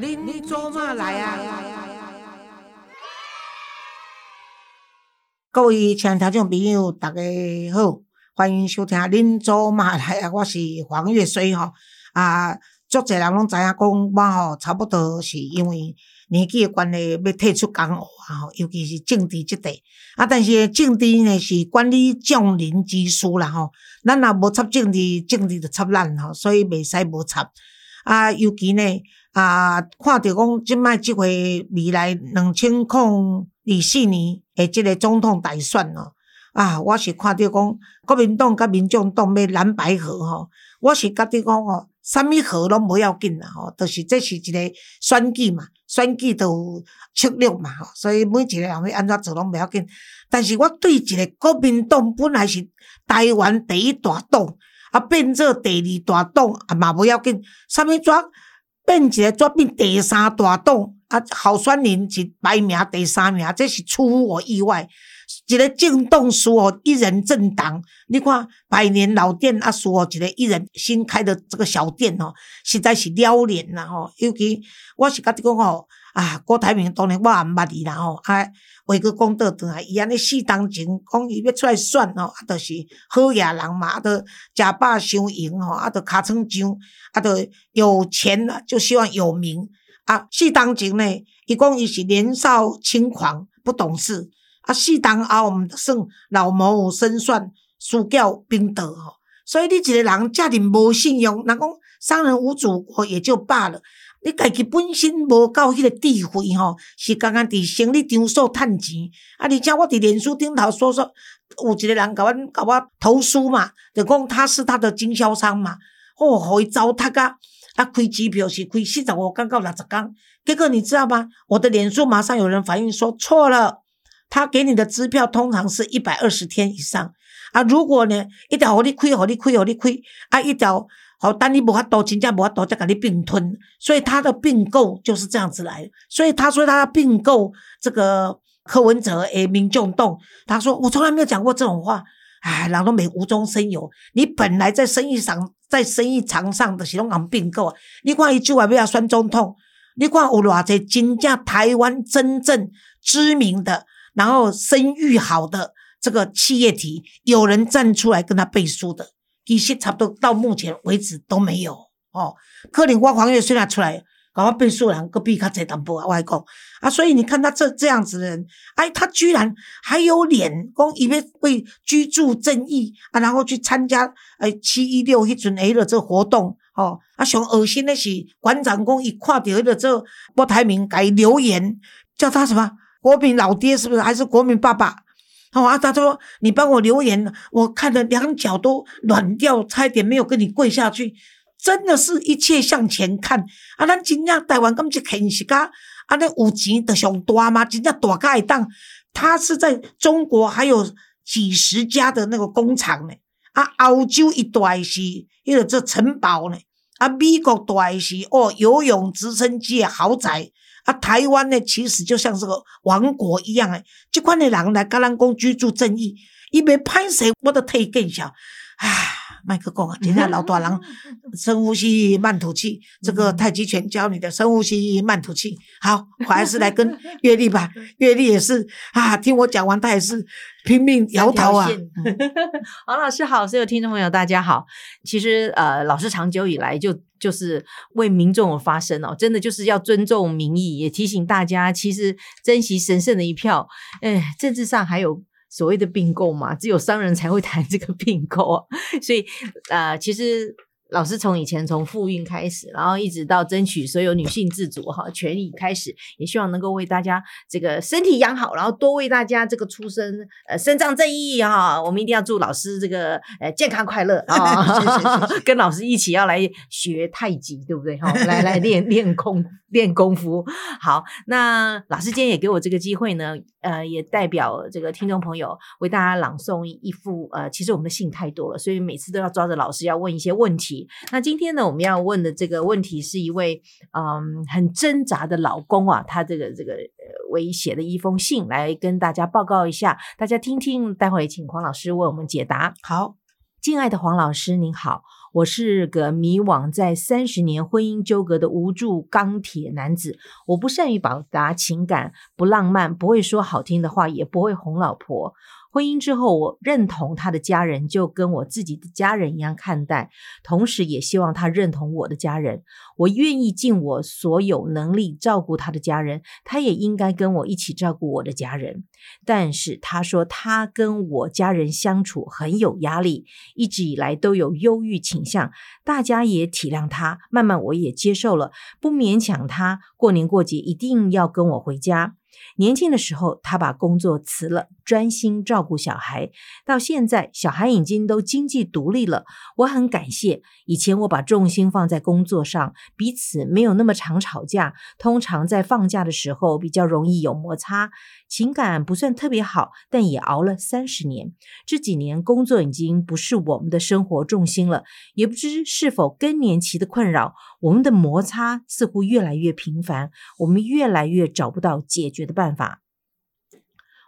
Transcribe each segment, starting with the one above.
恁做嘛来啊？各位亲爱听众朋友，大家好，欢迎收听《恁做嘛来啊》，我是黄月水吼。啊，足侪人拢知影讲，我吼差不多是因为年纪诶关系，要退出江湖啊吼，尤其是政治即块。啊，但是政治呢是管理众人之事啦吼，咱若无插政治，政治就插咱吼，所以袂使无插。啊，尤其呢。啊，看着讲即摆即回未来两千零二四年诶，即个总统大选哦，啊，我是看着讲国民党甲民众党要蓝白合吼，我是觉得讲吼，啥物合拢无要紧啦吼，就是这是一个选举嘛，选举都有策略嘛吼，所以每一个人要安怎做拢袂要紧。但是我对一个国民党本来是台湾第一大党，啊变做第二大党啊嘛无要紧，啥物怎？变一个作变第三大党，啊，候选人是排名第三名，这是出乎我意外。一个政党输哦，一人政党，你看百年老店啊，输哦，一个一人新开的这个小店哦，实在是撩脸啦吼。尤其我是甲你讲吼，啊，郭台铭当然我也毋捌伊啦吼，啊。话佮讲倒转来，伊安尼四当前讲伊要出来选吼，啊，著是好野人嘛，啊，著食饱伤闲吼，啊，著尻川上，啊，著有钱了就希望有名啊。四当前呢，伊讲伊是年少轻狂不懂事，啊，四当后毋算老谋深算，输掉兵德吼。所以你一个人遮尔无信用，人讲商人无祖国也就罢了。你家己本身无够迄个智慧吼，是刚刚伫生理场所趁钱，啊！而且我伫脸书顶头说说，有一个人甲阮甲我投诉嘛，就讲他是他的经销商嘛，哦，互伊糟蹋啊！啊，开机票是开四十五天到六十天，结果你知道吗？我的脸书马上有人反映说错了，他给你的支票通常是一百二十天以上啊！如果呢，一条互你开，互你开，互你开，啊，一条。好，但你无法度，真正无法度，再甲你并吞，所以他的并购就是这样子来。所以他说他并购这个柯文哲诶，民众党，他说我从来没有讲过这种话。哎，人都没无中生有，你本来在生意上，在生意场上的是拢讲并购。你看一句话不要酸中痛，你看有偌济真正台湾真正知名的，然后声誉好的这个企业体，有人站出来跟他背书的。其实差不多到目前为止都没有哦。可能我黄月虽然出来，搞我变数人，隔壁较侪淡薄啊，我讲啊，所以你看他这这样子的人，哎，他居然还有脸讲以为为居住正义啊，然后去参加哎七一六一阵 A 的这活动哦。啊，上恶心的是馆长公一看到了这郭台铭改留言，叫他什么国民老爹是不是？还是国民爸爸？好啊，他说你帮我留言，我看的两脚都软掉，差点没有跟你跪下去。真的是一切向前看啊！咱真正台湾咁就现实噶，啊，那有钱的上大吗？真正大家会当，他是在中国还有几十家的那个工厂呢。啊，澳洲一大是迄个这城堡呢，啊，美国大是哦游泳直升机豪宅。啊，台湾呢，其实就像是个王国一样诶，这款的人来跟咱讲居住正义，伊袂歹势，我都替伊更小。唉，麦克讲啊，今天 老大人 深呼吸，慢吐气。这个太极拳教你的深呼吸，慢吐气。好，我还是来跟 月丽吧。月丽也是啊，听我讲完，他也是拼命摇头啊。王老师好，所有听众朋友大家好。其实呃，老师长久以来就。就是为民众而发声哦，真的就是要尊重民意，也提醒大家，其实珍惜神圣的一票。哎，政治上还有所谓的并购嘛？只有商人才会谈这个并购，所以呃，其实。老师从以前从复运开始，然后一直到争取所有女性自主哈权益开始，也希望能够为大家这个身体养好，然后多为大家这个出生呃伸张正义哈。我们一定要祝老师这个呃健康快乐啊！跟老师一起要来学太极，对不对？哈，来来练练功练功夫。好，那老师今天也给我这个机会呢，呃，也代表这个听众朋友为大家朗诵一副呃，其实我们的信太多了，所以每次都要抓着老师要问一些问题。那今天呢，我们要问的这个问题是一位嗯很挣扎的老公啊，他这个这个为写的一封信来跟大家报告一下，大家听听，待会请黄老师为我们解答。好，敬爱的黄老师您好，我是个迷惘在三十年婚姻纠葛的无助钢铁男子。我不善于表达情感，不浪漫，不会说好听的话，也不会哄老婆。婚姻之后，我认同他的家人就跟我自己的家人一样看待，同时也希望他认同我的家人。我愿意尽我所有能力照顾他的家人，他也应该跟我一起照顾我的家人。但是他说他跟我家人相处很有压力，一直以来都有忧郁倾向，大家也体谅他，慢慢我也接受了，不勉强他。过年过节一定要跟我回家。年轻的时候，他把工作辞了，专心照顾小孩。到现在，小孩已经都经济独立了，我很感谢。以前我把重心放在工作上，彼此没有那么常吵架。通常在放假的时候，比较容易有摩擦。情感不算特别好，但也熬了三十年。这几年工作已经不是我们的生活重心了，也不知是否更年期的困扰，我们的摩擦似乎越来越频繁，我们越来越找不到解决的办法。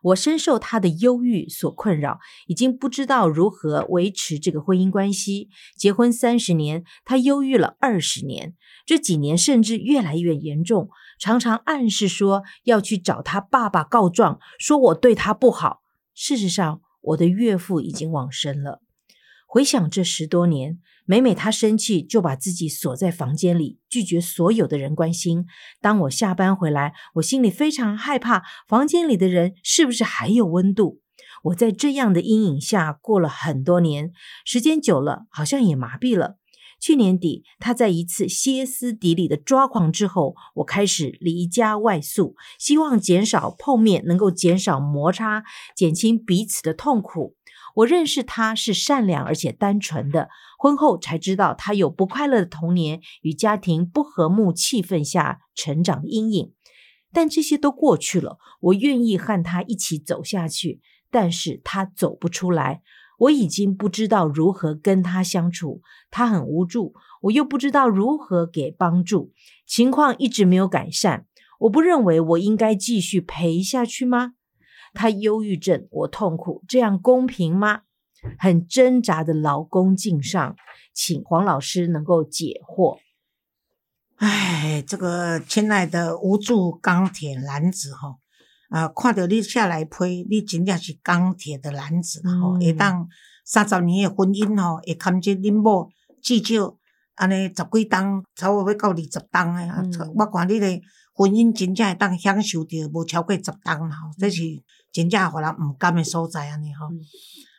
我深受他的忧郁所困扰，已经不知道如何维持这个婚姻关系。结婚三十年，他忧郁了二十年，这几年甚至越来越严重，常常暗示说要去找他爸爸告状，说我对他不好。事实上，我的岳父已经往生了。回想这十多年。每每他生气，就把自己锁在房间里，拒绝所有的人关心。当我下班回来，我心里非常害怕，房间里的人是不是还有温度？我在这样的阴影下过了很多年，时间久了，好像也麻痹了。去年底，他在一次歇斯底里的抓狂之后，我开始离家外宿，希望减少碰面，能够减少摩擦，减轻彼此的痛苦。我认识他是善良而且单纯的，婚后才知道他有不快乐的童年与家庭不和睦气氛下成长的阴影，但这些都过去了。我愿意和他一起走下去，但是他走不出来。我已经不知道如何跟他相处，他很无助，我又不知道如何给帮助，情况一直没有改善。我不认为我应该继续陪下去吗？他忧郁症，我痛苦，这样公平吗？很挣扎的劳工敬上，请黄老师能够解惑。哎，这个亲爱的无助钢铁男子哈，啊，看到你下来批，你真正是钢铁的男子吼，会当三十年的婚姻吼，会堪这恁某至少安尼十几档，差不多要到二十档诶。我看你的婚姻真正会当享受着无超过十档啦，吼，这是。真正互人毋甘诶所在安尼吼，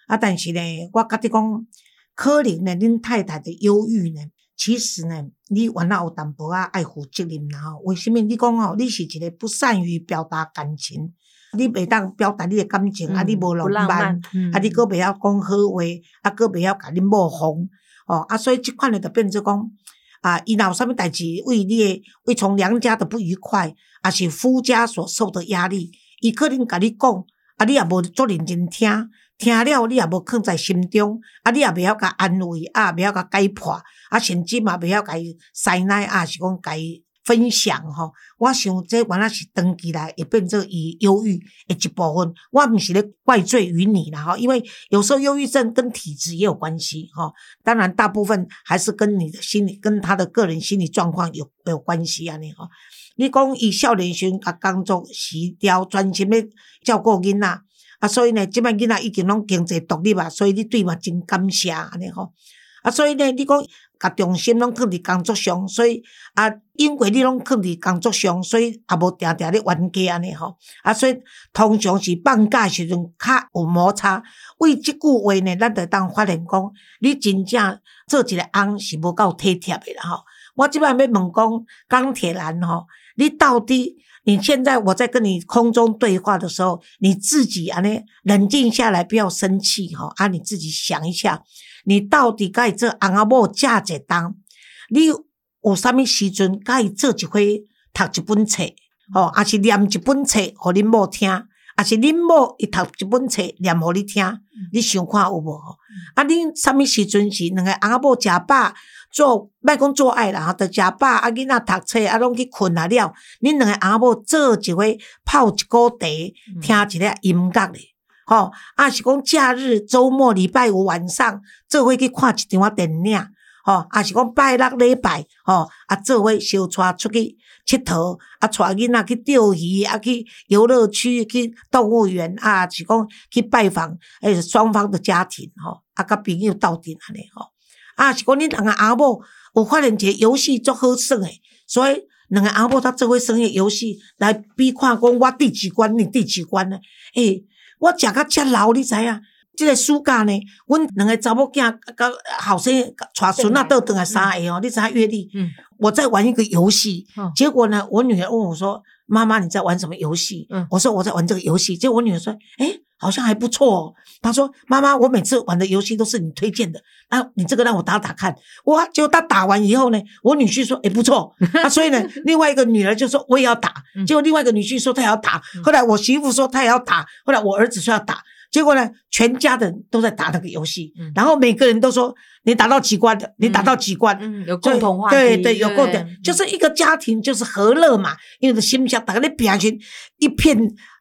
啊！但是呢，我甲你讲，可能呢，恁太太的忧郁呢，其实呢，你原来有淡薄仔爱负责任啦吼。为什么你讲吼，你是一个不善于表达感情，你袂当表达你诶感情，啊，你无浪漫，啊，你搁袂晓讲好话，啊，搁袂晓甲恁某哄，哦，啊，所以即款诶就变做讲，啊，伊若有啥物代志为你诶，为从娘家的不愉快，啊，是夫家所受的压力。伊可能甲你讲，啊，你也无足认真听，听了你也无放在心中，啊，你也袂晓甲安慰，啊，袂晓甲解破，啊，甚至嘛袂晓甲伊塞奶，啊，是讲甲伊分享吼。我想这原来是长期来会变做伊忧郁的一部分。我毋是咧怪罪于你啦吼，因为有时候忧郁症跟体质也有关系吼。当然，大部分还是跟你的心理、跟他的个人心理状况有有关系啊，你吼。你讲伊少年时甲工作辞掉，专心咧照顾囡仔，啊，所以呢，即摆囡仔已经拢经济独立啊，所以你对嘛真感谢安尼吼。啊，所以呢，你讲甲重心拢放伫工作上，所以啊，因为你拢放伫工作上，所以也无定定咧冤家安尼吼。啊，所以通常是放假时阵较有摩擦。为即句话呢，咱着当发现讲，你真正做一个翁是无够体贴诶啦吼。我即摆要问讲，钢铁男吼。你到底？你现在我在跟你空中对话的时候，你自己啊，呢冷静下来，不要生气哈啊！你自己想一下，你到底该做阿阿某嫁一当？你有啥物时阵该做一回读一本册？哦，还是念一本册互恁某听？还是恁某伊读一本册念互你听？你想看有无？啊，恁啥物时阵是两个阿某食饱？做莫讲做爱啦，吼，着食饱啊，囡仔读册啊，拢去困啊了。恁两个阿某做一回泡一锅茶，听一个音乐咧，吼，啊是讲假日周末礼拜五晚上做伙去看一场啊电影，吼，啊是讲拜六礼拜，吼，啊做伙小带出去佚佗，啊带囡仔去钓鱼，啊去游乐区，去动物园，啊是讲去拜访诶双方的家庭，吼，啊甲朋友斗阵安尼吼，啊是讲恁两个阿某有发现一个游戏足好耍诶，所以两个阿某他做伙耍个游戏来比看讲我第几关，你第几关呢？诶、我食到遮老，你知影？即个暑假呢，阮两个查某囝甲后生带孙仔倒转来三个哦，你知影阅历？嗯我在玩一个游戏，哦结果呢，我女儿问我说：“妈妈，你在玩什么游戏？”嗯我说：“我在玩这个游戏。”结果我女儿说：“哎，好像还不错哦。”她说：“妈妈，我每次玩的游戏都是你推荐的，啊，你这个让我打打看。”哇，结果她打完以后呢，我女婿说：“哎，不错。”啊，所以呢，另外一个女儿就说：“我也要打。”嗯结果另外一个女婿说他也要打，嗯后来我媳妇说她也要打，后来我儿子说要打。结果呢，全家的人都在打那个游戏，嗯然后每个人都说你打到几关的，你打到几关，嗯，有共同话题，对对，有共同，就是一个家庭就是和乐嘛，因为心想大家的表情一片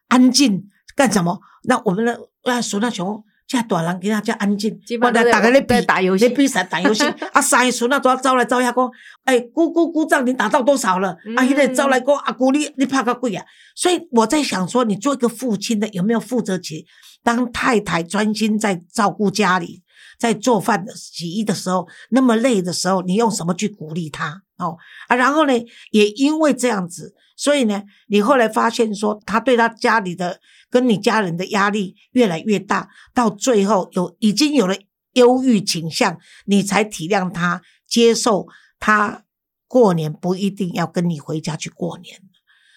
安静，干什么？那我们的啊，孙那熊。这大人给他叫安静基，本上都在大家在比在打游戏在比赛打游戏。啊，三个孙那都要招来招下讲，哎，姑姑姑丈，你打到多少了？啊，一个招来讲，阿姑你你拍个鬼啊！所以我在想说，你做一个父亲的有没有负责起？当太太专心在照顾家里，在做饭的洗衣的时候，那么累的时候，你用什么去鼓励他？哦啊，然后呢，也因为这样子，所以呢，你后来发现说，他对他家里的跟你家人的压力越来越大，到最后有已经有了忧郁倾向，你才体谅他，接受他过年不一定要跟你回家去过年。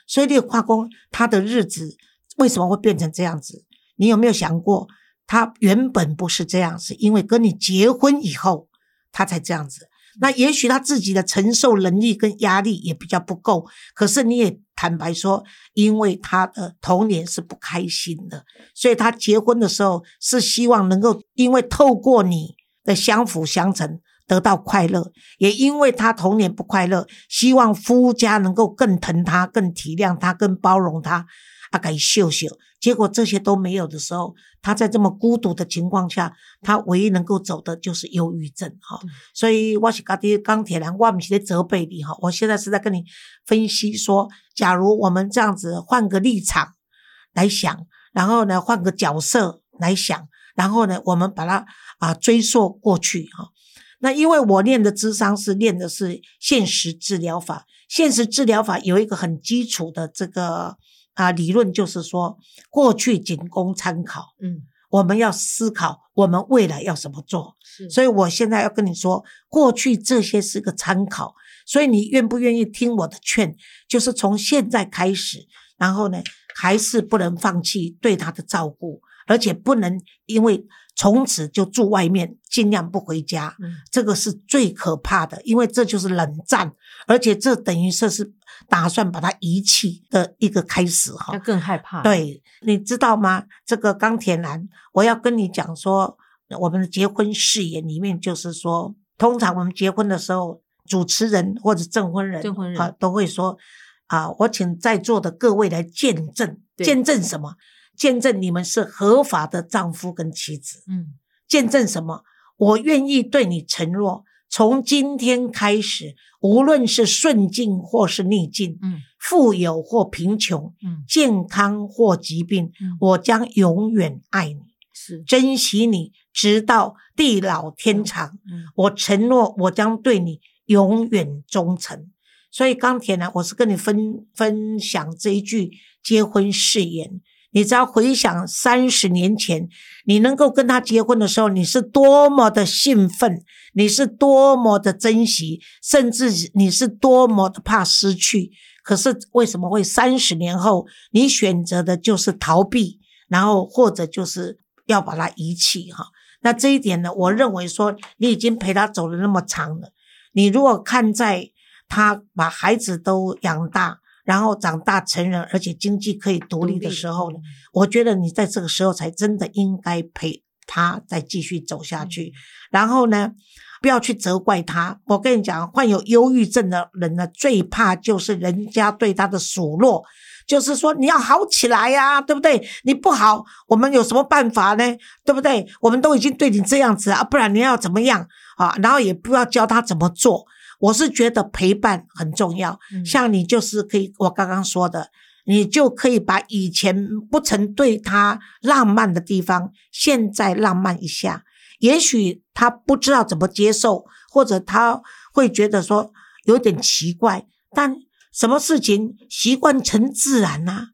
所以这个化工他的日子为什么会变成这样子？你有没有想过，他原本不是这样，子因为跟你结婚以后，他才这样子。那也许他自己的承受能力跟压力也比较不够，可是你也坦白说，因为他的童年是不开心的，所以他结婚的时候是希望能够因为透过你的相辅相成得到快乐，也因为他童年不快乐，希望夫家能够更疼他、更体谅他、更包容他，啊，给秀秀。结果这些都没有的时候，他在这么孤独的情况下，他唯一能够走的就是忧郁症哈。嗯所以我是家的钢铁人，我不是在责备你哈，我现在是在跟你分析说，假如我们这样子换个立场来想，然后呢换个角色来想，然后呢我们把它啊追溯过去哈。那因为我练的智商是练的是现实治疗法，现实治疗法有一个很基础的这个啊理论，就是说过去仅供参考，嗯，我们要思考我们未来要怎么做。是，所以我现在要跟你说，过去这些是个参考，所以你愿不愿意听我的劝？就是从现在开始，然后呢，还是不能放弃对他的照顾，而且不能因为从此就住外面，尽量不回家。嗯这个是最可怕的，因为这就是冷战，而且这等于说是打算把他遗弃的一个开始哈那。更害怕，，对，你知道吗？这个钢铁男，我要跟你讲说，我们的结婚誓言里面就是说，通常我们结婚的时候，主持人或者证婚人，证婚人啊都会说啊，我请在座的各位来见证，对见证什么？见证你们是合法的丈夫跟妻子。嗯见证什么？我愿意对你承诺，从今天开始，无论是顺境或是逆境，嗯富有或贫穷，嗯健康或疾病，嗯，我将永远爱你，是，珍惜你，直到地老天长。嗯我承诺，我将对你永远忠诚。所以钢铁呢，我是跟你分分享这一句结婚誓言。你只要回想三十年前，你能够跟他结婚的时候，你是多么的兴奋，你是多么的珍惜，甚至你是多么的怕失去。可是为什么会三十年后，你选择的就是逃避，然后或者就是要把它遗弃哈？那这一点呢，我认为说你已经陪他走了那么长了，你如果看在他把孩子都养大，然后长大成人，而且经济可以独立的时候呢，，我觉得你在这个时候才真的应该陪他再继续走下去。然后呢，不要去责怪他。我跟你讲，患有忧郁症的人呢，最怕就是人家对他的数落，就是说你要好起来呀、对不对？你不好，我们有什么办法呢？对不对？我们都已经对你这样子啊，不然你要怎么样啊？然后也不要教他怎么做。我是觉得陪伴很重要，嗯像你就是可以，我刚刚说的，你就可以把以前不曾对他浪漫的地方，现在浪漫一下。也许他不知道怎么接受，或者他会觉得说有点奇怪，但什么事情习惯成自然呐、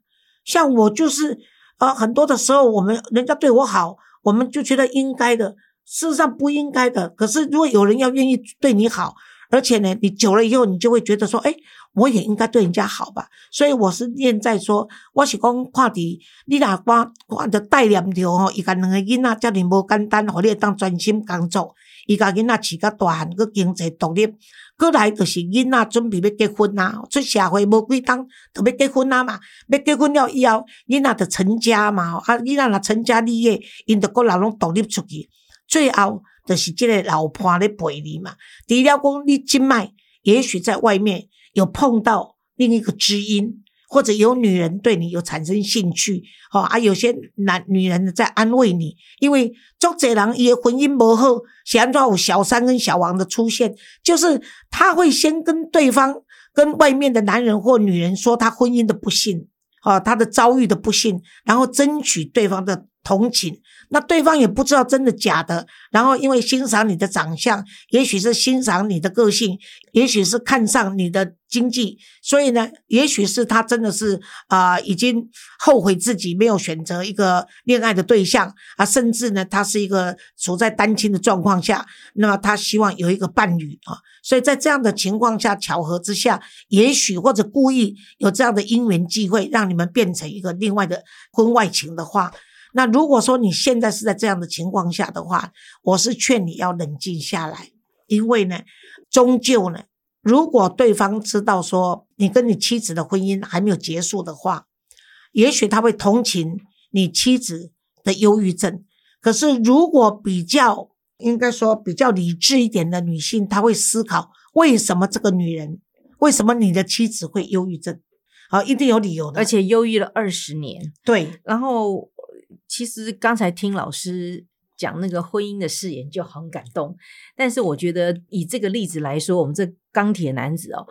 像我就是，呃，很多的时候我们人家对我好，我们就觉得应该的，事实上不应该的。可是如果有人要愿意对你好，而且呢，你久了以后，你就会觉得说，哎，我也应该对人家好吧。所以我是念在说，我是讲看伫你若我我着带念着吼，伊甲两个囡仔遮尔无简单，互你会当专心工作，伊甲囡仔饲甲大汉，佮经济独立。过来就是囡仔准备要结婚啊，出社会无几当就要结婚啊嘛，要结婚了以后，囡仔就成家嘛，啊，囡仔若成家立业，因着个人拢独立出去，最后就是即个老婆咧陪你嘛。除了讲你今麦，也许在外面有碰到另一个知音，或者有女人对你有产生兴趣，哦啊，有些男女人在安慰你，因为足侪人伊的婚姻无好，是安怎有小三跟小王的出现，就是他会先跟对方、跟外面的男人或女人说他婚姻的不幸，哦，他的遭遇的不幸，然后争取对方的同情。那对方也不知道真的假的，然后因为欣赏你的长相，也许是欣赏你的个性，也许是看上你的经济，所以呢，也许是他真的是啊、已经后悔自己没有选择一个恋爱的对象啊，甚至呢，他是一个处在单亲的状况下，那么他希望有一个伴侣啊，所以在这样的情况下，巧合之下，也许或者故意有这样的因缘机会，让你们变成一个另外的婚外情的话。那如果说你现在是在这样的情况下的话，我是劝你要冷静下来，因为呢，终究呢，如果对方知道说你跟你妻子的婚姻还没有结束的话，也许他会同情你妻子的忧郁症。可是如果比较应该说比较理智一点的女性，她会思考为什么这个女人，为什么你的妻子会忧郁症？啊，一定有理由的，而且忧郁了二十年。对然后，其实刚才听老师讲那个婚姻的誓言就很感动，但是我觉得以这个例子来说，我们这钢铁男子哦，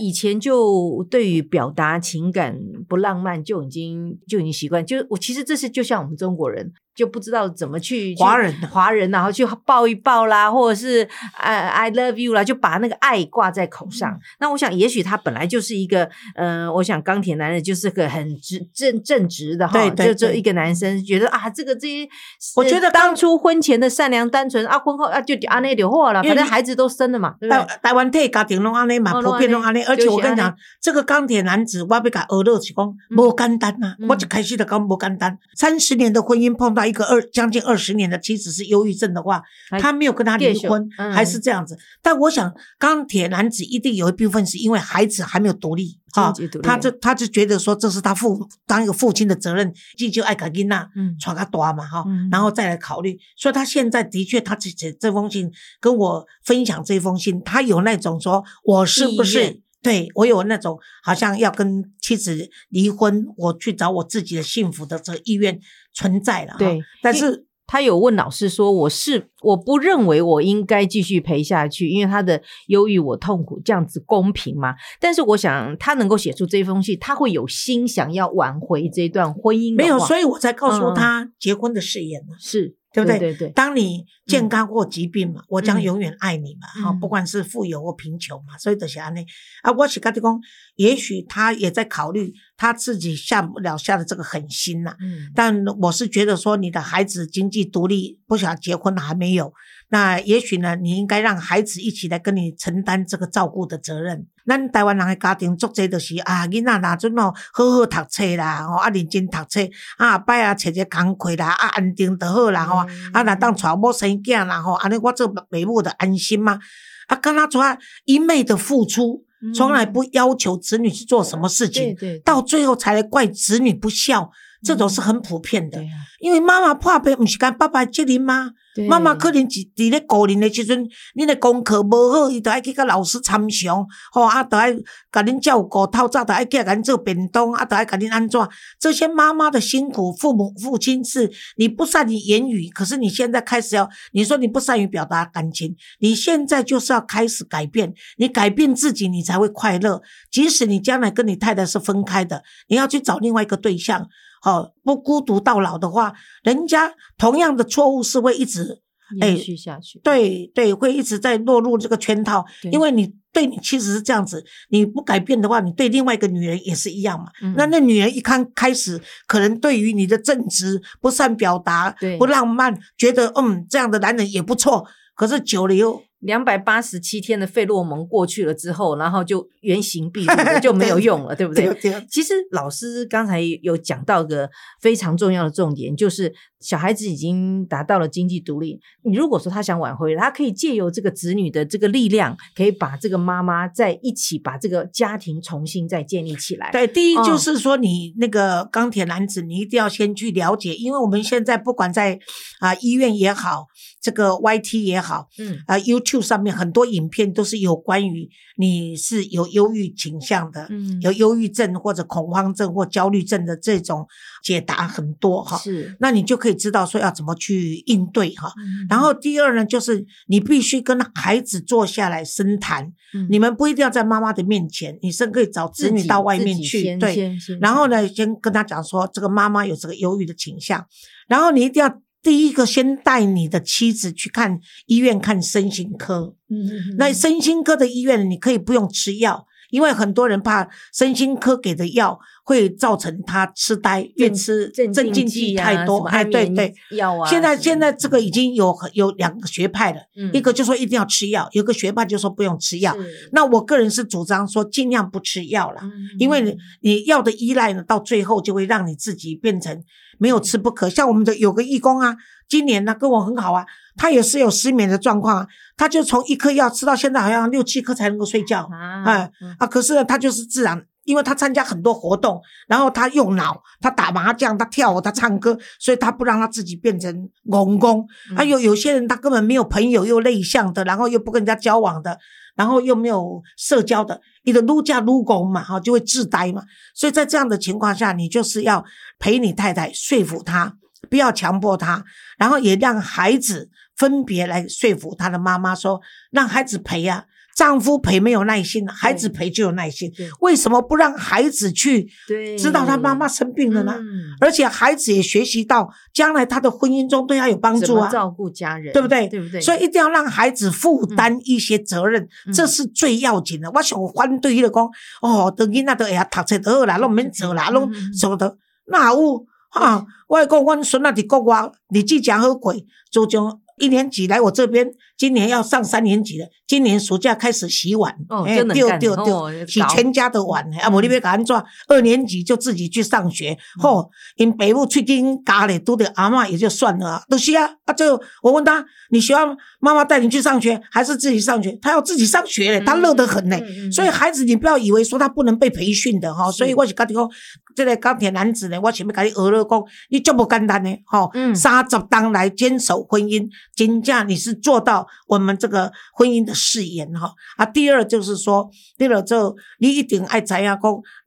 以前就对于表达情感不浪漫就已经就已经习惯，就我其实这是就像我们中国人就不知道怎么去华人啊华人然后去抱一抱啦，或者是呃 I love you 啦，就把那个爱挂在口上。嗯那我想，也许他本来就是一个，呃，我想钢铁男人就是个很直正正直的哈，对对对就就一个男生觉得啊，这个这些，我觉得呃当初婚前的善良单纯啊，婚后啊就啊那就好了，反正孩子都生了嘛，对不对？台台湾体家庭拢安尼嘛，哦普遍拢安尼，而且我跟你讲这个钢铁男子，我要甲学乐是讲无简单呐、嗯我一开始就讲无简单。三十年的婚姻碰到一个二将近二十年的妻子是忧郁症的话，他没有跟他离婚，嗯还是这样子。但我想，钢铁男子一定有一部分是因为孩子还没有独立啊他就他就觉得说这是他父当一个父亲的责任，继就爱卡金娜嗯传他大嘛哈，嗯然后再来考虑。所以他现在的确，他这这这封信跟我分享这封信，他有那种说我是不是对我有那种好像要跟妻子离婚，我去找我自己的幸福的这个意愿存在了哈。对但是他有问老师说：“我是我不认为我应该继续陪下去，因为他的忧郁我痛苦，这样子公平吗？”但是我想他能够写出这封信，他会有心想要挽回这段婚姻的没有，所以我才告诉嗯他结婚的誓言嘛。是对不对？对对，当你健康或疾病嘛，我将嗯。永远爱你嘛，哈、嗯。不管是富有或贫穷嘛，所以就是安尼。啊。我是跟你讲，也许他也在考虑他自己下不了下的这个狠心呐、嗯。但我是觉得说，你的孩子经济独立，不想结婚还没有，那也许呢，你应该让孩子一起来跟你承担这个照顾的责任。咱台湾人的家庭，足侪就是啊，囡仔若准哦，好好读册啦，吼啊认真读册，啊拜啊找一个工课啦，啊安定就好啦，吼、嗯啊那当娶某生囝啦，吼，安尼我做父母的安心嘛。啊，跟他说一昧的付出，从来不要求子女去做什么事情，对对，到最后才来怪子女不孝。这种是很普遍的。啊因为妈妈破病，毋是干爸爸责任吗？妈妈可能伫伫咧高龄的时阵，恁的功课无好，伊就爱去甲老师参详，吼啊，就爱甲恁照顾，透早就爱起来甲恁做便当，啊，就爱甲恁安怎？这些妈妈的辛苦，父母父亲是你不善于言语，可是你现在开始要，你说你不善于表达感情，你现在就是要开始改变，你改变自己，你才会快乐。即使你将来跟你太太是分开的，你要去找另外一个对象。好，不孤独到老的话，人家同样的错误是会一直哎延续下去。对对，会一直在落入这个圈套，因为你对你其实是这样子，你不改变的话，你对另外一个女人也是一样嘛。嗯那那女人一看开始，可能对于你的正直、不善表达、不浪漫，觉得嗯这样的男人也不错，可是久了又两百八十七天的费洛蒙过去了之后，然后就原形毕露了，就没有用了，对不对？其实老师刚才有讲到个非常重要的重点，就是小孩子已经达到了经济独立。你如果说他想挽回，他可以借由这个子女的这个力量，可以把这个妈妈在一起，把这个家庭重新再建立起来。对，第一嗯就是说，你那个钢铁男子，你一定要先去了解，因为我们现在不管在啊、医院也好，这个 YT 也好，嗯，啊、YouTube 上面很多影片都是有关于你是有忧郁倾向的，嗯有忧郁症或者恐慌症或焦虑症的这种解答很多哈。是。那你就可以知道说要怎么去应对哈。嗯然后第二呢，就是你必须跟孩子坐下来深谈，嗯你们不一定要在妈妈的面前，你甚至可以找子女到外面去，对，然后呢，先跟他讲说，这个妈妈有这个忧郁的倾向，然后你一定要第一个先带你的妻子去看医院看身心科。嗯那身心科的医院，你可以不用吃药，因为很多人怕身心科给的药会造成他痴呆，越吃镇镇静剂剂太多。哎，对对。药啊，现在现在这个已经有有两个学派了，嗯一个就说一定要吃药，有个学派就说不用吃药。那我个人是主张说尽量不吃药了。嗯因为你你药的依赖呢，到最后就会让你自己变成没有吃不可。像我们的有个义工啊，今年呢跟我很好啊，他也是有失眠的状况啊，他就从一颗药吃到现在好像六七颗才能够睡觉啊哎嗯啊。可是呢，他就是自然。因为他参加很多活动，然后他用脑，他打麻将，他跳舞，他唱歌，所以他不让他自己变成公公。嗯还有有些人他根本没有朋友，又内向的，然后又不跟人家交往的，然后又没有社交的，你的撸家撸工嘛，哈，就会自呆嘛。所以在这样的情况下，你就是要陪你太太说服她，不要强迫她，然后也让孩子分别来说服他的妈妈说，让孩子陪啊。丈夫陪没有耐心，孩子陪就有耐心。为什么不让孩子去知道他妈妈生病了呢？嗯而且孩子也学习到将来他的婚姻中对他有帮助啊。照顾家人，对不对？对不对？所以一定要让孩子负担一些责任，嗯这是最要紧的。我想反对伊就讲，哦，等囡仔都会晓读册就好啦，拢毋免做啦，拢嗯嗯嗯什么的，哪有啊？我会讲，阮孙仔伫国外日子真好过，就从一年级来我这边，今年要上三年级了。今年暑假开始洗碗，哦哎真能干对对哦，洗全家的碗，啊，无你要甲安怎？二年级就自己去上学，吼，因爸母喙紧加咧，拄着阿嬷也就算了啊，都是啊，啊，最后我问他，你喜欢妈妈带你去上学，还是自己上学？他要自己上学嘞，他乐得很嘞。所以孩子，你不要以为说他不能被培训的哈。所以我是跟你讲，这个钢铁男子呢，我前面跟你俄勒讲，你这么简单呢，哈，嗯三十当来坚守婚姻，真正你是做到我们这个婚姻的誓言哈。啊，第二就是说，第二就你一定爱知影讲，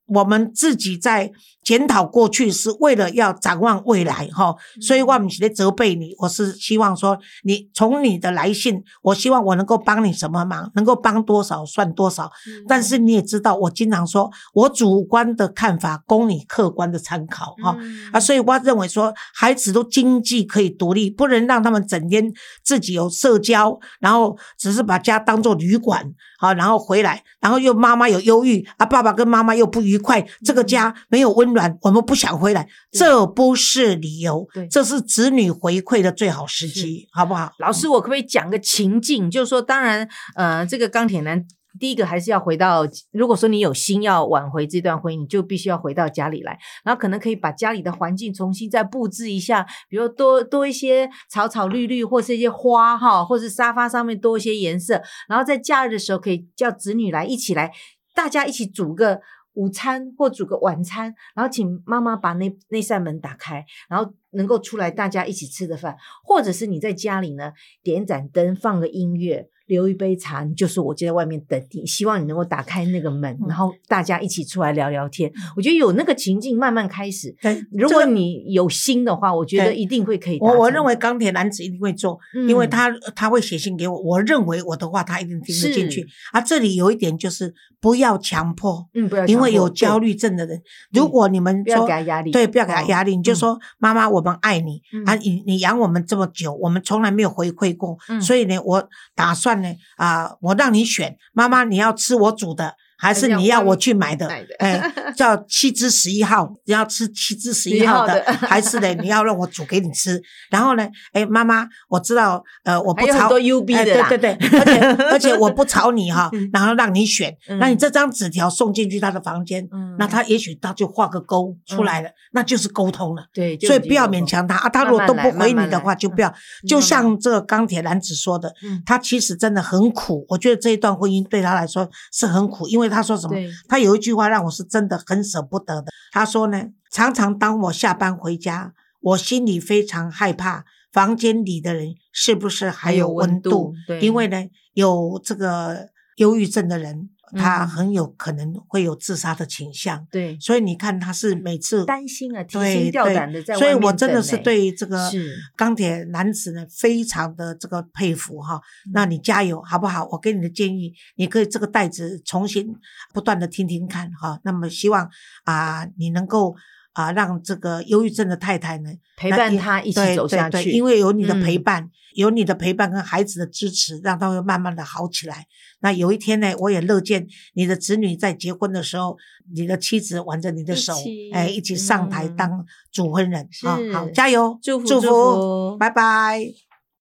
我们自己在检讨过去，是为了要展望未来哈。所以我不是在责备你，我是希望说，你从你的来信，我希望我能够帮你什么忙，能够帮多少算多少。但是你也知道，我经常说我主观的看法供你客观的参考哈。嗯啊，所以我认为说，孩子都经济可以独立，不能让他们整天自己有社交，然后只是把家当做旅馆，好，然后回来，然后又妈妈有忧郁啊，爸爸跟妈妈又不愉快，这个家没有温暖，我们不想回来，这不是理由对，这是子女回馈的最好时机，好不好？老师，我可不可以讲个情境？就是说，当然，呃，这个钢铁男。第一个还是要回到，如果说你有心要挽回这段婚姻，你就必须要回到家里来，然后可能可以把家里的环境重新再布置一下，比如多多一些草草绿绿，或是一些花哈，或是沙发上面多一些颜色，然后在假日的时候可以叫子女来一起来，大家一起煮个午餐或煮个晚餐，然后请妈妈把那那扇门打开，然后能够出来大家一起吃的饭，或者是你在家里呢点盏灯，放个音乐。留一杯茶，你就说我就在外面等你，希望你能够打开那个门，然后大家一起出来聊聊天。我觉得有那个情境慢慢开始。如果你有心的话，我觉得一定会可以。我我认为钢铁男子一定会做，因为他他会写信给我。我认为我的话他一定听得进去。啊，这里有一点就是不要强迫，嗯，不要，因为有焦虑症的人，如果你们不要给他压力，对，不要给他压力，你就说妈妈，我们爱你啊，你你养我们这么久，我们从来没有回馈过，所以呢，我打算呢啊。我让你选，妈妈，你要吃我煮的。还是你要我去买的？哎，叫七只十一号，你要吃七只十一号的，还是呢？你要让我煮给你吃？然后呢？哎，妈妈，我知道，呃，我不吵，多 U B 的，对对对，而且而且我不吵你哈，然后让你选，那你这张纸条送进去他的房间，那他也许他就画个勾出来了，那就是沟通了。对，所以不要勉强他啊，他如果都不回你的话，就不要。就像这个钢铁男子说的，他其实真的很苦，我觉得这一段婚姻对他来说是很苦，因为。他说什么？他有一句话让我是真的很舍不得的。他说呢，常常当我下班回家，我心里非常害怕，房间里的人是不是还有温度？因为呢，有这个忧郁症的人。他很有可能会有自杀的倾向，对，所以你看他是每次担心啊，提心吊胆的在所以我真的是对这个钢铁男子呢非常的这个佩服哈。那你加油好不好？我给你的建议，你可以这个袋子重新不断的听听看哈。那么希望啊，你能够啊让这个忧郁症的太太呢陪伴他一起走下去，因为有你的陪伴。有你的陪伴跟孩子的支持，让他会慢慢的好起来。那有一天呢，我也乐见你的子女在结婚的时候，你的妻子挽着你的手，哎，一起上台当主婚人。啊好加油，祝福祝福，拜拜。